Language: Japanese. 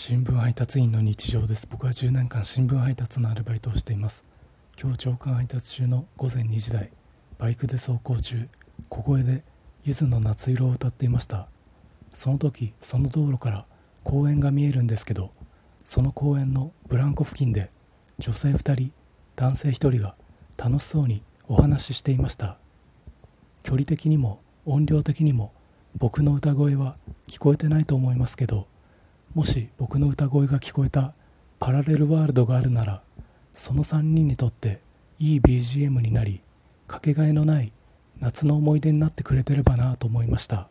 新聞配達員の日常です。僕は10年間新聞配達のアルバイトをしています。今日朝刊配達中の午前2時台。バイクで走行中。小声でゆずの夏色を歌っていました。その時その道路から公園が見えるんですけどその公園のブランコ付近で女性2人男性1人が楽しそうにお話ししていました。距離的にも音量的にも僕の歌声は聞こえてないと思いますけどもし僕の歌声が聞こえたパラレルワールドがあるならその3人にとっていい BGM になりかけがえのない夏の思い出になってくれてればなと思いました。